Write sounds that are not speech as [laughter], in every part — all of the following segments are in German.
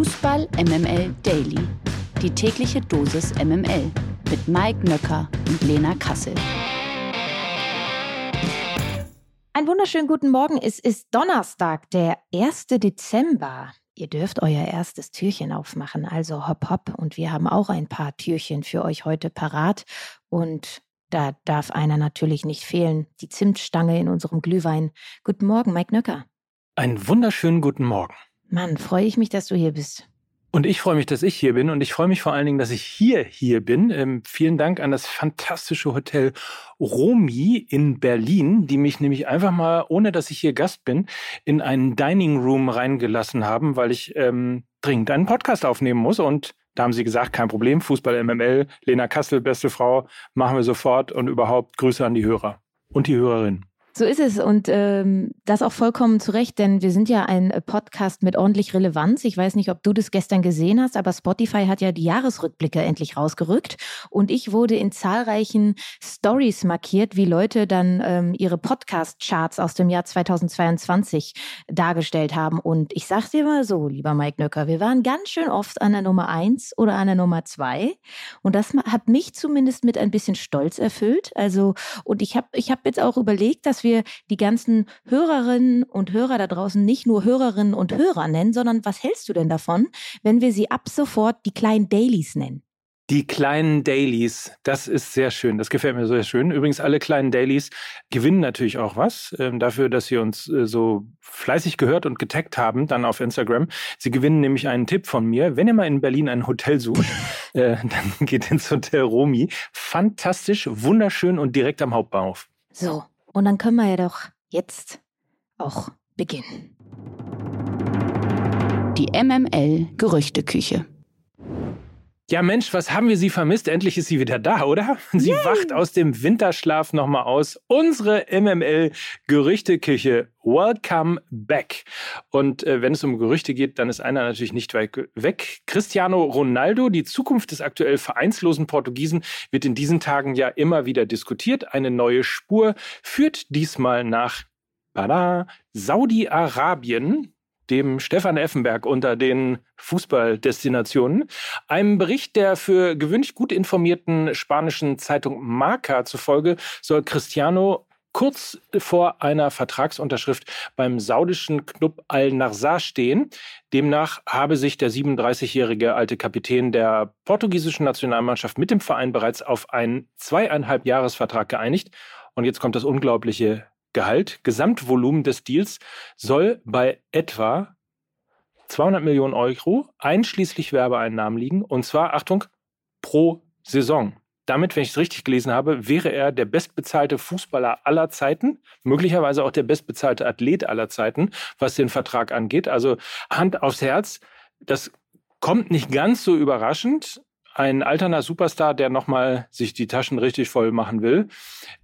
Fußball MML Daily. Die tägliche Dosis MML mit Mike Nöcker und Lena Kassel. Einen wunderschönen guten Morgen. Es ist Donnerstag, der 1. Dezember. Ihr dürft euer erstes Türchen aufmachen, also hopp hopp. Und wir haben auch ein paar Türchen für euch heute parat. Und da darf einer natürlich nicht fehlen. Die Zimtstange in unserem Glühwein. Guten Morgen, Mike Nöcker. Einen wunderschönen guten Morgen. Mann, freue ich mich, dass du hier bist. Und ich freue mich, dass ich hier bin und ich freue mich vor allen Dingen, dass ich hier hier bin. Ähm, vielen Dank an das fantastische Hotel Romi in Berlin, die mich nämlich einfach mal, ohne dass ich hier Gast bin, in einen Dining Room reingelassen haben, weil ich ähm, dringend einen Podcast aufnehmen muss. Und da haben sie gesagt, kein Problem, Fußball MML, Lena Kassel, beste Frau, machen wir sofort und überhaupt Grüße an die Hörer und die Hörerin. So ist es und ähm, das auch vollkommen zu Recht, denn wir sind ja ein äh, Podcast mit ordentlich Relevanz. Ich weiß nicht, ob du das gestern gesehen hast, aber Spotify hat ja die Jahresrückblicke endlich rausgerückt und ich wurde in zahlreichen Stories markiert, wie Leute dann ähm, ihre Podcast-Charts aus dem Jahr 2022 dargestellt haben. Und ich sag's dir mal so, lieber Mike Nöcker, wir waren ganz schön oft an der Nummer eins oder an der Nummer zwei und das hat mich zumindest mit ein bisschen Stolz erfüllt. Also und ich habe ich hab jetzt auch überlegt, dass wir die ganzen Hörerinnen und Hörer da draußen nicht nur Hörerinnen und Hörer nennen, sondern was hältst du denn davon, wenn wir sie ab sofort die kleinen Dailies nennen? Die kleinen Dailies, das ist sehr schön. Das gefällt mir sehr schön. Übrigens, alle kleinen Dailies gewinnen natürlich auch was äh, dafür, dass sie uns äh, so fleißig gehört und getaggt haben, dann auf Instagram. Sie gewinnen nämlich einen Tipp von mir. Wenn ihr mal in Berlin ein Hotel sucht, [laughs] äh, dann [laughs] geht ins Hotel Romi. Fantastisch, wunderschön und direkt am Hauptbahnhof. So, und dann können wir ja doch jetzt auch beginnen. Die MML Gerüchteküche. Ja, Mensch, was haben wir sie vermisst? Endlich ist sie wieder da, oder? Sie Yay. wacht aus dem Winterschlaf nochmal aus. Unsere MML-Gerüchteküche. Welcome back. Und äh, wenn es um Gerüchte geht, dann ist einer natürlich nicht weit weg. Cristiano Ronaldo, die Zukunft des aktuell vereinslosen Portugiesen, wird in diesen Tagen ja immer wieder diskutiert. Eine neue Spur führt diesmal nach Saudi-Arabien dem Stefan Effenberg unter den Fußballdestinationen. Einem Bericht der für gewöhnlich gut informierten spanischen Zeitung Marca zufolge soll Cristiano kurz vor einer Vertragsunterschrift beim saudischen Club Al-Nassr stehen. Demnach habe sich der 37-jährige alte Kapitän der portugiesischen Nationalmannschaft mit dem Verein bereits auf einen zweieinhalb Jahresvertrag geeinigt. Und jetzt kommt das unglaubliche Gehalt, Gesamtvolumen des Deals soll bei etwa 200 Millionen Euro einschließlich Werbeeinnahmen liegen. Und zwar, Achtung, pro Saison. Damit, wenn ich es richtig gelesen habe, wäre er der bestbezahlte Fußballer aller Zeiten, möglicherweise auch der bestbezahlte Athlet aller Zeiten, was den Vertrag angeht. Also Hand aufs Herz, das kommt nicht ganz so überraschend, ein alterner Superstar, der nochmal sich die Taschen richtig voll machen will.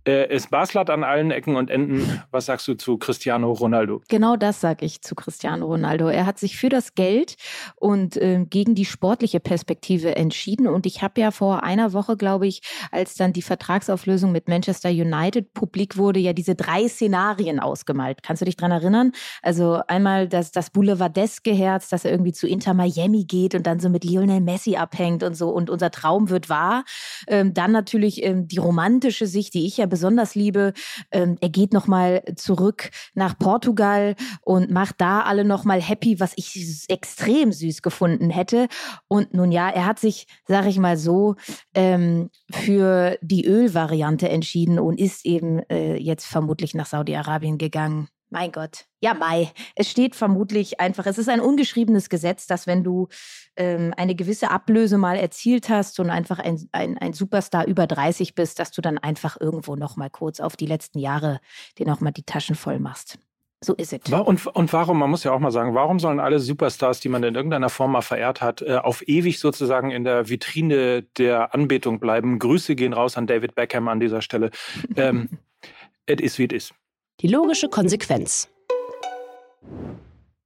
Äh, ist Baslat an allen Ecken und Enden. Was sagst du zu Cristiano Ronaldo? Genau das sage ich zu Cristiano Ronaldo. Er hat sich für das Geld und äh, gegen die sportliche Perspektive entschieden. Und ich habe ja vor einer Woche, glaube ich, als dann die Vertragsauflösung mit Manchester United publik wurde, ja diese drei Szenarien ausgemalt. Kannst du dich dran erinnern? Also einmal das, das Boulevardeske Herz, dass er irgendwie zu Inter Miami geht und dann so mit Lionel Messi abhängt und so und unser Traum wird wahr. Ähm, dann natürlich ähm, die romantische Sicht, die ich ja besonders liebe. Ähm, er geht nochmal zurück nach Portugal und macht da alle nochmal happy, was ich extrem süß gefunden hätte. Und nun ja, er hat sich, sag ich mal so, ähm, für die Ölvariante entschieden und ist eben äh, jetzt vermutlich nach Saudi-Arabien gegangen. Mein Gott. Ja, Mai. Es steht vermutlich einfach, es ist ein ungeschriebenes Gesetz, dass wenn du ähm, eine gewisse Ablöse mal erzielt hast und einfach ein, ein, ein Superstar über 30 bist, dass du dann einfach irgendwo nochmal kurz auf die letzten Jahre dir nochmal die Taschen voll machst. So ist es. Und, und warum, man muss ja auch mal sagen, warum sollen alle Superstars, die man in irgendeiner Form mal verehrt hat, äh, auf ewig sozusagen in der Vitrine der Anbetung bleiben? Grüße gehen raus an David Beckham an dieser Stelle. Ähm, [laughs] it is wie it is. Die logische Konsequenz.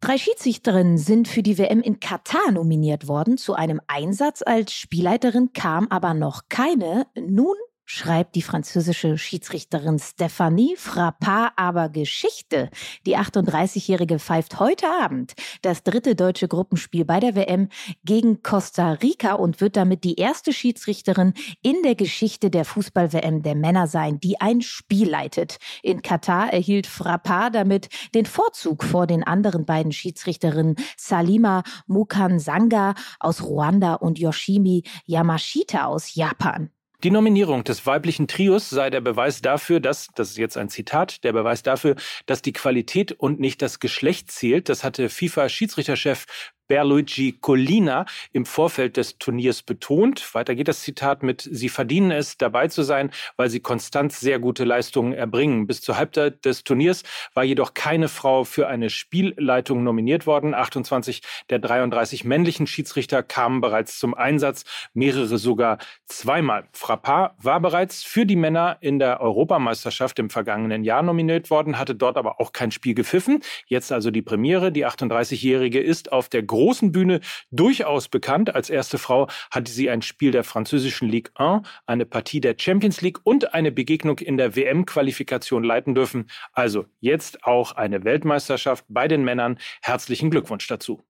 Drei Schiedsrichterinnen sind für die WM in Katar nominiert worden. Zu einem Einsatz als Spielleiterin kam aber noch keine. Nun schreibt die französische Schiedsrichterin Stephanie Frappard aber Geschichte. Die 38-Jährige pfeift heute Abend das dritte deutsche Gruppenspiel bei der WM gegen Costa Rica und wird damit die erste Schiedsrichterin in der Geschichte der Fußball-WM der Männer sein, die ein Spiel leitet. In Katar erhielt Frappard damit den Vorzug vor den anderen beiden Schiedsrichterinnen Salima Mukansanga aus Ruanda und Yoshimi Yamashita aus Japan. Die Nominierung des weiblichen Trios sei der Beweis dafür, dass, das ist jetzt ein Zitat, der Beweis dafür, dass die Qualität und nicht das Geschlecht zählt. Das hatte FIFA-Schiedsrichterchef Berluigi Collina im Vorfeld des Turniers betont. Weiter geht das Zitat mit, Sie verdienen es, dabei zu sein, weil Sie konstant sehr gute Leistungen erbringen. Bis zur Halbzeit des Turniers war jedoch keine Frau für eine Spielleitung nominiert worden. 28 der 33 männlichen Schiedsrichter kamen bereits zum Einsatz, mehrere sogar zweimal. Frappard war bereits für die Männer in der Europameisterschaft im vergangenen Jahr nominiert worden, hatte dort aber auch kein Spiel gepfiffen. Jetzt also die Premiere. Die 38-Jährige ist auf der großen Bühne durchaus bekannt. Als erste Frau hatte sie ein Spiel der französischen Ligue 1, eine Partie der Champions League und eine Begegnung in der WM-Qualifikation leiten dürfen. Also jetzt auch eine Weltmeisterschaft bei den Männern. Herzlichen Glückwunsch dazu.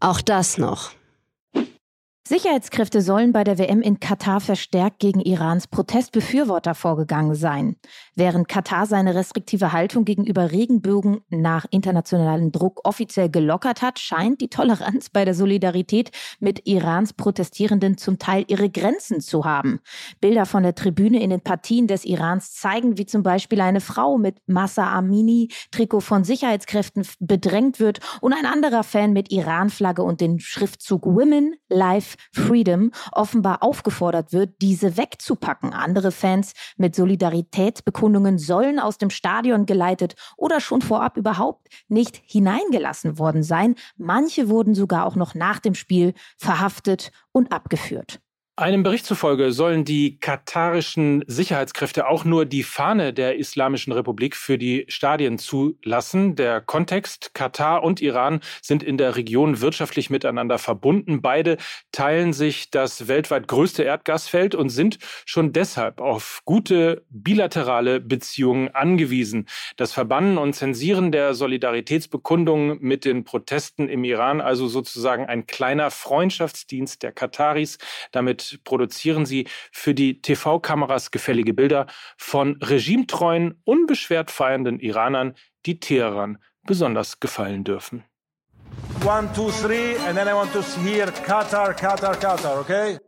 Auch das noch. Sicherheitskräfte sollen bei der WM in Katar verstärkt gegen Irans Protestbefürworter vorgegangen sein. Während Katar seine restriktive Haltung gegenüber Regenbögen nach internationalem Druck offiziell gelockert hat, scheint die Toleranz bei der Solidarität mit Irans Protestierenden zum Teil ihre Grenzen zu haben. Bilder von der Tribüne in den Partien des Irans zeigen, wie zum Beispiel eine Frau mit Massa Amini Trikot von Sicherheitskräften bedrängt wird und ein anderer Fan mit Iran-Flagge und den Schriftzug Women Life Freedom offenbar aufgefordert wird, diese wegzupacken. Andere Fans mit Solidaritätsbekundungen sollen aus dem Stadion geleitet oder schon vorab überhaupt nicht hineingelassen worden sein. Manche wurden sogar auch noch nach dem Spiel verhaftet und abgeführt. Einem Bericht zufolge sollen die katarischen Sicherheitskräfte auch nur die Fahne der Islamischen Republik für die Stadien zulassen. Der Kontext Katar und Iran sind in der Region wirtschaftlich miteinander verbunden. Beide teilen sich das weltweit größte Erdgasfeld und sind schon deshalb auf gute bilaterale Beziehungen angewiesen. Das Verbannen und Zensieren der Solidaritätsbekundungen mit den Protesten im Iran also sozusagen ein kleiner Freundschaftsdienst der Kataris. Damit produzieren sie für die TV-Kameras gefällige Bilder von regimetreuen, unbeschwert feiernden Iranern, die Teheran besonders gefallen dürfen. One, two, three, and then I want to hear Qatar, Qatar, Qatar, okay?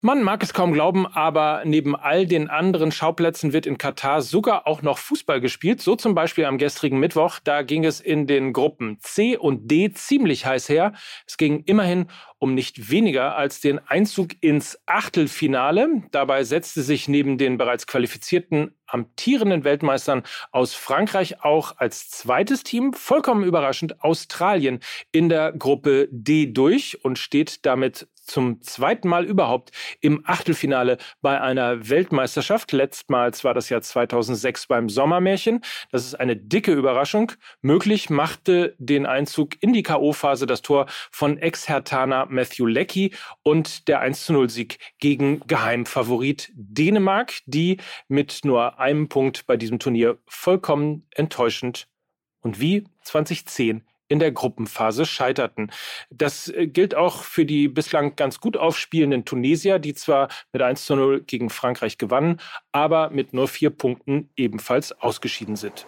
Man mag es kaum glauben, aber neben all den anderen Schauplätzen wird in Katar sogar auch noch Fußball gespielt. So zum Beispiel am gestrigen Mittwoch. Da ging es in den Gruppen C und D ziemlich heiß her. Es ging immerhin um nicht weniger als den Einzug ins Achtelfinale. Dabei setzte sich neben den bereits qualifizierten amtierenden Weltmeistern aus Frankreich auch als zweites Team, vollkommen überraschend, Australien in der Gruppe D durch und steht damit zum zweiten Mal überhaupt im Achtelfinale bei einer Weltmeisterschaft. Letztmals war das Jahr 2006 beim Sommermärchen. Das ist eine dicke Überraschung. Möglich machte den Einzug in die K.O.-Phase das Tor von Ex-Hertaner Matthew Leckie und der 1-0-Sieg gegen Geheimfavorit Dänemark, die mit nur einem Punkt bei diesem Turnier vollkommen enttäuschend und wie 2010 in der Gruppenphase scheiterten. Das äh, gilt auch für die bislang ganz gut aufspielenden Tunesier, die zwar mit 1 zu 0 gegen Frankreich gewannen, aber mit nur vier Punkten ebenfalls ausgeschieden sind.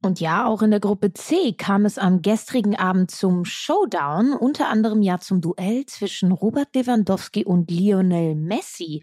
Und ja, auch in der Gruppe C kam es am gestrigen Abend zum Showdown, unter anderem ja zum Duell zwischen Robert Lewandowski und Lionel Messi.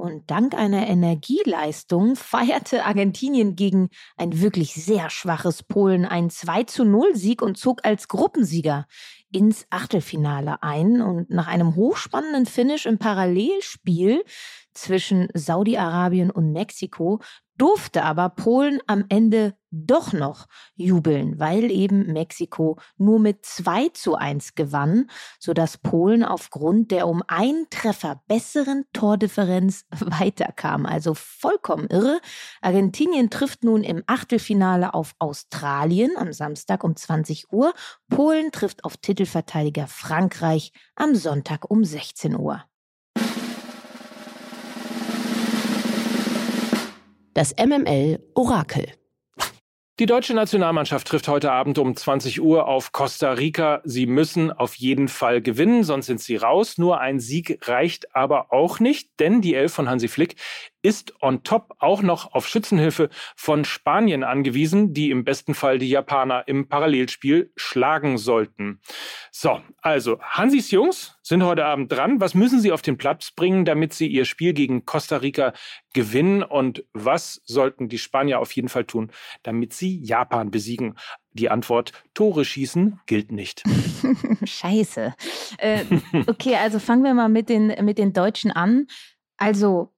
Und dank einer Energieleistung [laughs] feierte Argentinien gegen ein wirklich sehr schwaches Polen einen 2 zu 0 Sieg und zog als Gruppensieger ins Achtelfinale ein. Und nach einem hochspannenden Finish im Parallelspiel zwischen Saudi-Arabien und Mexiko durfte aber Polen am Ende doch noch jubeln, weil eben Mexiko nur mit 2 zu 1 gewann, sodass Polen aufgrund der um einen Treffer besseren Tordifferenz [laughs] weiterkam. Also vollkommen irre. Argentinien trifft nun im Achtelfinale auf Australien am Samstag um 20 Uhr. Polen trifft auf Titelverteidiger Frankreich am Sonntag um 16 Uhr. Das MML Orakel. Die deutsche Nationalmannschaft trifft heute Abend um 20 Uhr auf Costa Rica. Sie müssen auf jeden Fall gewinnen, sonst sind sie raus. Nur ein Sieg reicht aber auch nicht, denn die Elf von Hansi Flick ist on top auch noch auf Schützenhilfe von Spanien angewiesen, die im besten Fall die Japaner im Parallelspiel schlagen sollten. So, also Hansis Jungs sind heute Abend dran. Was müssen sie auf den Platz bringen, damit sie ihr Spiel gegen Costa Rica gewinnen? Und was sollten die Spanier auf jeden Fall tun, damit sie Japan besiegen? Die Antwort, Tore schießen gilt nicht. [laughs] Scheiße. Äh, okay, also fangen wir mal mit den, mit den Deutschen an. Also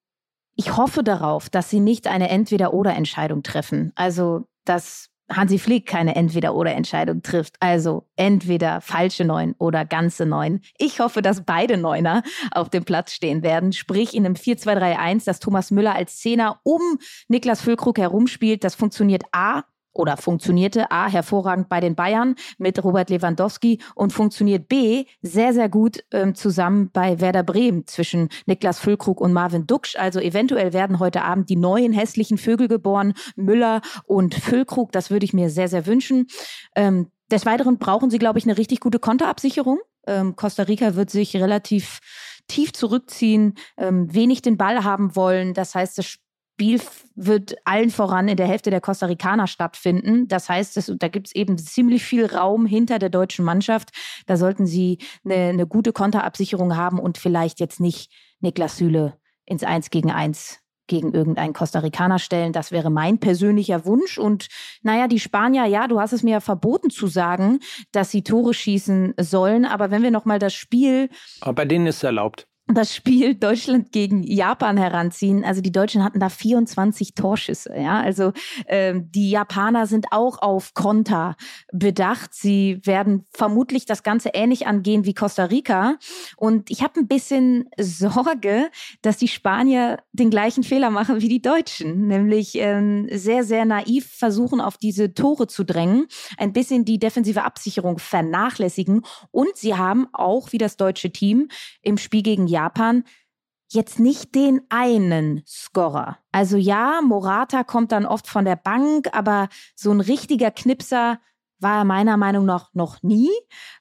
ich hoffe darauf, dass sie nicht eine Entweder-Oder-Entscheidung treffen. Also, dass Hansi Flick keine Entweder-Oder-Entscheidung trifft. Also entweder falsche Neun oder ganze Neun. Ich hoffe, dass beide Neuner auf dem Platz stehen werden. Sprich in einem 4-2-3-1, dass Thomas Müller als Zehner um Niklas Füllkrug herumspielt. Das funktioniert A oder funktionierte A hervorragend bei den Bayern mit Robert Lewandowski und funktioniert B sehr, sehr gut ähm, zusammen bei Werder Bremen zwischen Niklas Füllkrug und Marvin Duksch. Also eventuell werden heute Abend die neuen hässlichen Vögel geboren, Müller und Füllkrug. Das würde ich mir sehr, sehr wünschen. Ähm, des Weiteren brauchen sie, glaube ich, eine richtig gute Konterabsicherung. Ähm, Costa Rica wird sich relativ tief zurückziehen, ähm, wenig den Ball haben wollen. Das heißt, das Spiel wird allen voran in der Hälfte der Costa Ricaner stattfinden. Das heißt, das, da gibt es eben ziemlich viel Raum hinter der deutschen Mannschaft. Da sollten sie eine, eine gute Konterabsicherung haben und vielleicht jetzt nicht Niklas Süle ins Eins gegen Eins gegen irgendeinen Costa Ricaner stellen. Das wäre mein persönlicher Wunsch. Und naja, die Spanier, ja, du hast es mir ja verboten zu sagen, dass sie Tore schießen sollen. Aber wenn wir nochmal das Spiel. Aber bei denen ist es erlaubt das Spiel Deutschland gegen Japan heranziehen. Also die Deutschen hatten da 24 Torschüsse. Ja, also ähm, die Japaner sind auch auf Konter bedacht. Sie werden vermutlich das Ganze ähnlich angehen wie Costa Rica. Und ich habe ein bisschen Sorge, dass die Spanier den gleichen Fehler machen wie die Deutschen, nämlich ähm, sehr sehr naiv versuchen auf diese Tore zu drängen, ein bisschen die defensive Absicherung vernachlässigen. Und sie haben auch wie das deutsche Team im Spiel gegen Japan jetzt nicht den einen Scorer. Also ja, Morata kommt dann oft von der Bank, aber so ein richtiger Knipser war er meiner Meinung nach noch nie.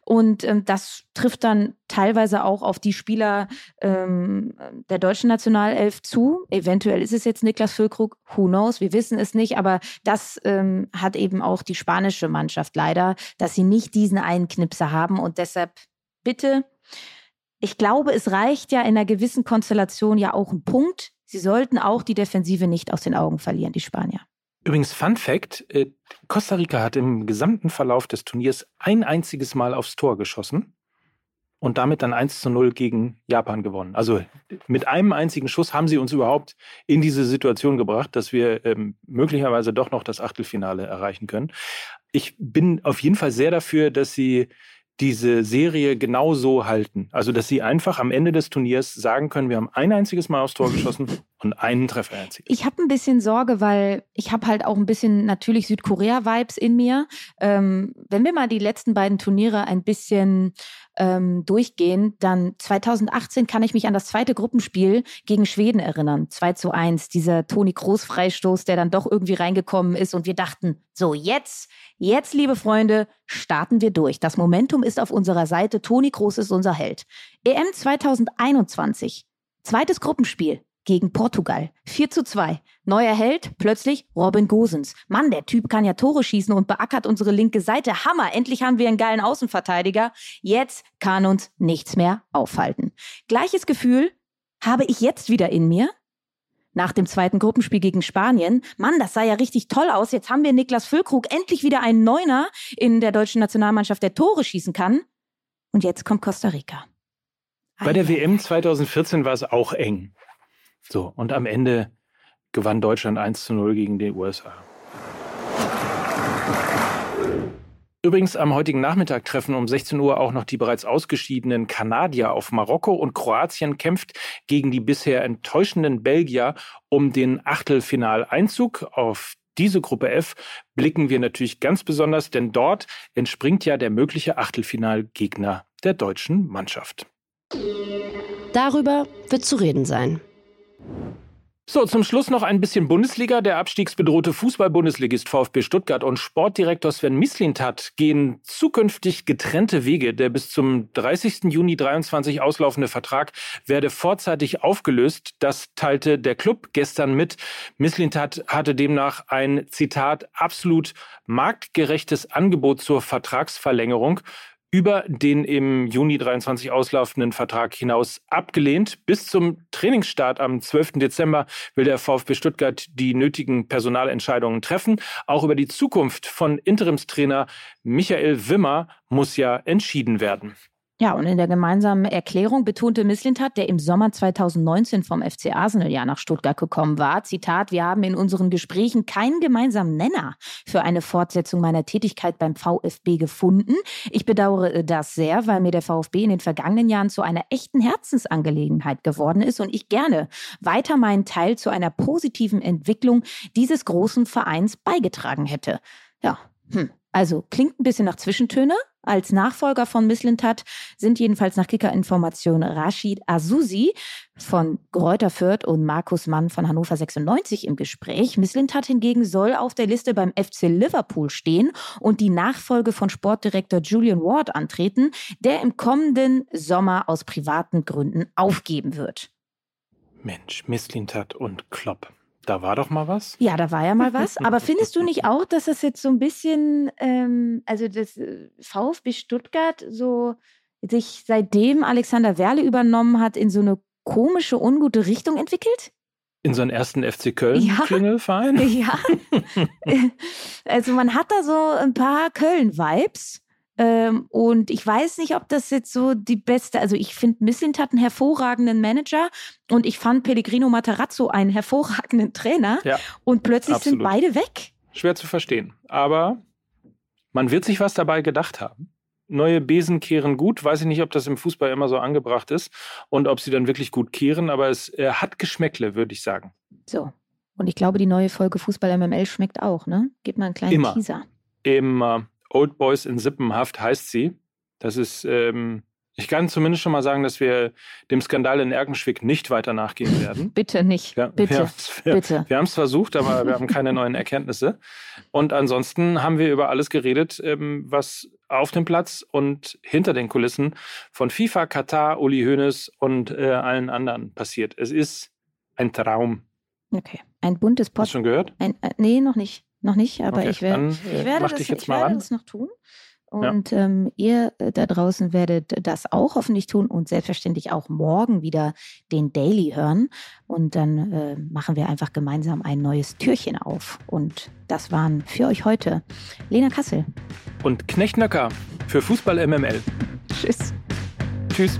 Und ähm, das trifft dann teilweise auch auf die Spieler ähm, der deutschen Nationalelf zu. Eventuell ist es jetzt Niklas Füllkrug, who knows, wir wissen es nicht, aber das ähm, hat eben auch die spanische Mannschaft leider, dass sie nicht diesen einen Knipser haben und deshalb bitte ich glaube, es reicht ja in einer gewissen Konstellation ja auch ein Punkt. Sie sollten auch die Defensive nicht aus den Augen verlieren, die Spanier. Übrigens, Fun Fact: äh, Costa Rica hat im gesamten Verlauf des Turniers ein einziges Mal aufs Tor geschossen und damit dann 1 zu 0 gegen Japan gewonnen. Also mit einem einzigen Schuss haben sie uns überhaupt in diese Situation gebracht, dass wir ähm, möglicherweise doch noch das Achtelfinale erreichen können. Ich bin auf jeden Fall sehr dafür, dass sie diese Serie genau so halten. Also, dass sie einfach am Ende des Turniers sagen können, wir haben ein einziges Mal aufs Tor geschossen und einen Treffer erzielt. Ich habe ein bisschen Sorge, weil ich habe halt auch ein bisschen natürlich Südkorea-Vibes in mir. Ähm, wenn wir mal die letzten beiden Turniere ein bisschen ähm, durchgehen, dann 2018 kann ich mich an das zweite Gruppenspiel gegen Schweden erinnern. 2 zu 1, dieser Toni Groß-Freistoß, der dann doch irgendwie reingekommen ist und wir dachten, so jetzt, jetzt, liebe Freunde, starten wir durch. Das Momentum ist auf unserer Seite. Toni Groß ist unser Held. EM 2021, zweites Gruppenspiel gegen Portugal. 4 zu 2. Neuer Held, plötzlich Robin Gosens. Mann, der Typ kann ja Tore schießen und beackert unsere linke Seite. Hammer, endlich haben wir einen geilen Außenverteidiger. Jetzt kann uns nichts mehr aufhalten. Gleiches Gefühl habe ich jetzt wieder in mir. Nach dem zweiten Gruppenspiel gegen Spanien. Mann, das sah ja richtig toll aus. Jetzt haben wir Niklas Füllkrug endlich wieder einen Neuner in der deutschen Nationalmannschaft, der Tore schießen kann. Und jetzt kommt Costa Rica. Bei der WM 2014 war es auch eng. So, und am Ende gewann Deutschland 1 zu 0 gegen die USA. Übrigens am heutigen Nachmittag treffen um 16 Uhr auch noch die bereits ausgeschiedenen Kanadier auf Marokko und Kroatien kämpft gegen die bisher enttäuschenden Belgier um den Achtelfinaleinzug. Auf diese Gruppe F blicken wir natürlich ganz besonders, denn dort entspringt ja der mögliche Achtelfinalgegner der deutschen Mannschaft. Darüber wird zu reden sein. So, zum Schluss noch ein bisschen Bundesliga. Der abstiegsbedrohte Fußball-Bundesligist VfB Stuttgart und Sportdirektor Sven Mislintat gehen zukünftig getrennte Wege. Der bis zum 30. Juni 23 auslaufende Vertrag werde vorzeitig aufgelöst. Das teilte der Club gestern mit. Mislintat hatte demnach ein, Zitat, absolut marktgerechtes Angebot zur Vertragsverlängerung über den im Juni 23 auslaufenden Vertrag hinaus abgelehnt. Bis zum Trainingsstart am 12. Dezember will der VfB Stuttgart die nötigen Personalentscheidungen treffen. Auch über die Zukunft von Interimstrainer Michael Wimmer muss ja entschieden werden. Ja, und in der gemeinsamen Erklärung betonte Misslintat, der im Sommer 2019 vom FC Arsenal ja nach Stuttgart gekommen war, Zitat, wir haben in unseren Gesprächen keinen gemeinsamen Nenner für eine Fortsetzung meiner Tätigkeit beim VfB gefunden. Ich bedauere das sehr, weil mir der VfB in den vergangenen Jahren zu einer echten Herzensangelegenheit geworden ist und ich gerne weiter meinen Teil zu einer positiven Entwicklung dieses großen Vereins beigetragen hätte. Ja, hm. Also klingt ein bisschen nach Zwischentöne, als Nachfolger von Misslintat sind jedenfalls nach Kicker-Information Rashid Azusi von Gräuter Fürth und Markus Mann von Hannover 96 im Gespräch. Misslintat hingegen soll auf der Liste beim FC Liverpool stehen und die Nachfolge von Sportdirektor Julian Ward antreten, der im kommenden Sommer aus privaten Gründen aufgeben wird. Mensch, Misslintat und Klopp. Da war doch mal was? Ja, da war ja mal was. Aber [laughs] findest du nicht auch, dass das jetzt so ein bisschen, ähm, also das äh, VfB Stuttgart so sich seitdem Alexander Werle übernommen hat, in so eine komische, ungute Richtung entwickelt? In so einen ersten FC Köln-Klingelverein? Ja. [laughs] ja. [laughs] also man hat da so ein paar Köln-Vibes. Ähm, und ich weiß nicht, ob das jetzt so die beste, also ich finde, Missint hat einen hervorragenden Manager und ich fand Pellegrino Matarazzo einen hervorragenden Trainer ja, und plötzlich absolut. sind beide weg. Schwer zu verstehen, aber man wird sich was dabei gedacht haben. Neue Besen kehren gut. Weiß ich nicht, ob das im Fußball immer so angebracht ist und ob sie dann wirklich gut kehren, aber es äh, hat Geschmäckle, würde ich sagen. So. Und ich glaube, die neue Folge Fußball MML schmeckt auch, ne? Gib mal einen kleinen immer. Teaser. Immer. Old Boys in Sippenhaft heißt sie. Das ist, ähm, ich kann zumindest schon mal sagen, dass wir dem Skandal in Erkenschwick nicht weiter nachgehen [laughs] werden. Bitte nicht. Ja, bitte. Wir, bitte. wir haben es versucht, aber wir haben keine neuen Erkenntnisse. Und ansonsten haben wir über alles geredet, ähm, was auf dem Platz und hinter den Kulissen von FIFA, Katar, Uli Hoeneß und äh, allen anderen passiert. Es ist ein Traum. Okay. Ein buntes Podcast. Hast du schon gehört? Ein, äh, nee, noch nicht. Noch nicht, aber okay, ich, wär, dann, äh, ich werde, das, ich werde das noch tun. Und ja. ähm, ihr äh, da draußen werdet das auch hoffentlich tun und selbstverständlich auch morgen wieder den Daily hören. Und dann äh, machen wir einfach gemeinsam ein neues Türchen auf. Und das waren für euch heute Lena Kassel. Und Knecht Nöcker für Fußball MML. Tschüss. Tschüss.